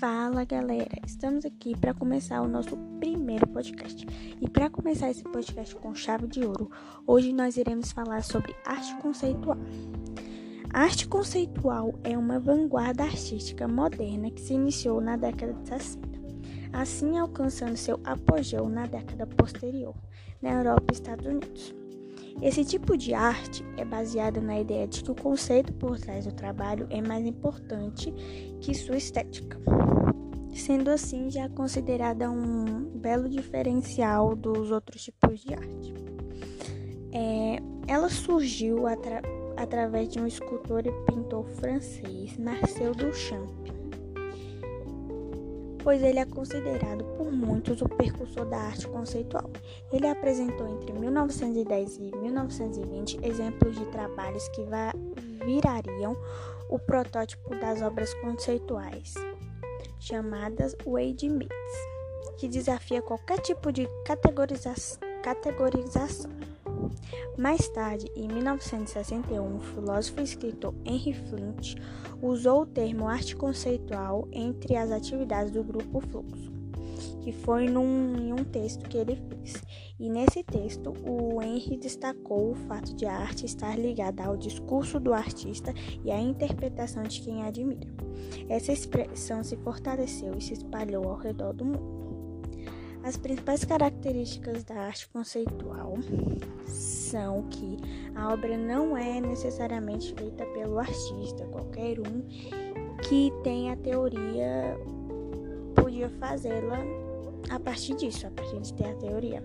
Fala galera, estamos aqui para começar o nosso primeiro podcast. E para começar esse podcast com chave de ouro, hoje nós iremos falar sobre arte conceitual. A arte conceitual é uma vanguarda artística moderna que se iniciou na década de 60, assim alcançando seu apogeu na década posterior, na Europa e Estados Unidos. Esse tipo de arte é baseada na ideia de que o conceito por trás do trabalho é mais importante que sua estética. Sendo assim, já é considerada um belo diferencial dos outros tipos de arte. É, ela surgiu atra através de um escultor e pintor francês, Marcel Duchamp pois ele é considerado por muitos o precursor da arte conceitual. Ele apresentou entre 1910 e 1920 exemplos de trabalhos que virariam o protótipo das obras conceituais, chamadas Wade Myths, que desafia qualquer tipo de categoriza categorização. Mais tarde, em 1961, o filósofo e escritor Henry Flint usou o termo arte conceitual entre as atividades do grupo Fluxo, que foi num, em um texto que ele fez. E nesse texto, o Henry destacou o fato de a arte estar ligada ao discurso do artista e à interpretação de quem admira. Essa expressão se fortaleceu e se espalhou ao redor do mundo. As principais características da arte conceitual são que a obra não é necessariamente feita pelo artista, qualquer um que tenha teoria podia fazê-la a partir disso, a partir de ter a teoria.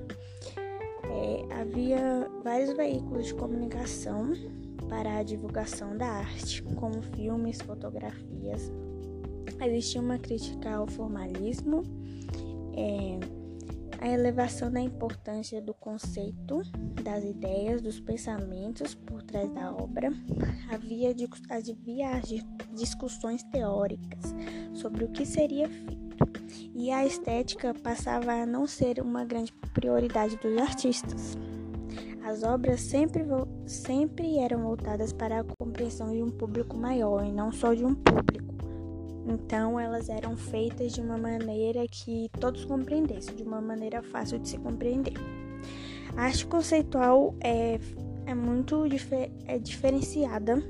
É, havia vários veículos de comunicação para a divulgação da arte, como filmes, fotografias. Existia uma crítica ao formalismo. É, a elevação da importância do conceito, das ideias, dos pensamentos por trás da obra, havia, havia discussões teóricas sobre o que seria feito, e a estética passava a não ser uma grande prioridade dos artistas. As obras sempre, sempre eram voltadas para a compreensão de um público maior e não só de um público. Então elas eram feitas de uma maneira que todos compreendessem, de uma maneira fácil de se compreender. A arte conceitual é, é muito difer é diferenciada,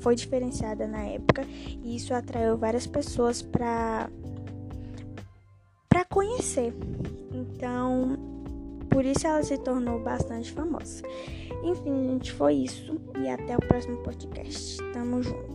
foi diferenciada na época e isso atraiu várias pessoas para para conhecer. Então, por isso ela se tornou bastante famosa. Enfim, gente, foi isso e até o próximo podcast. Tamo junto.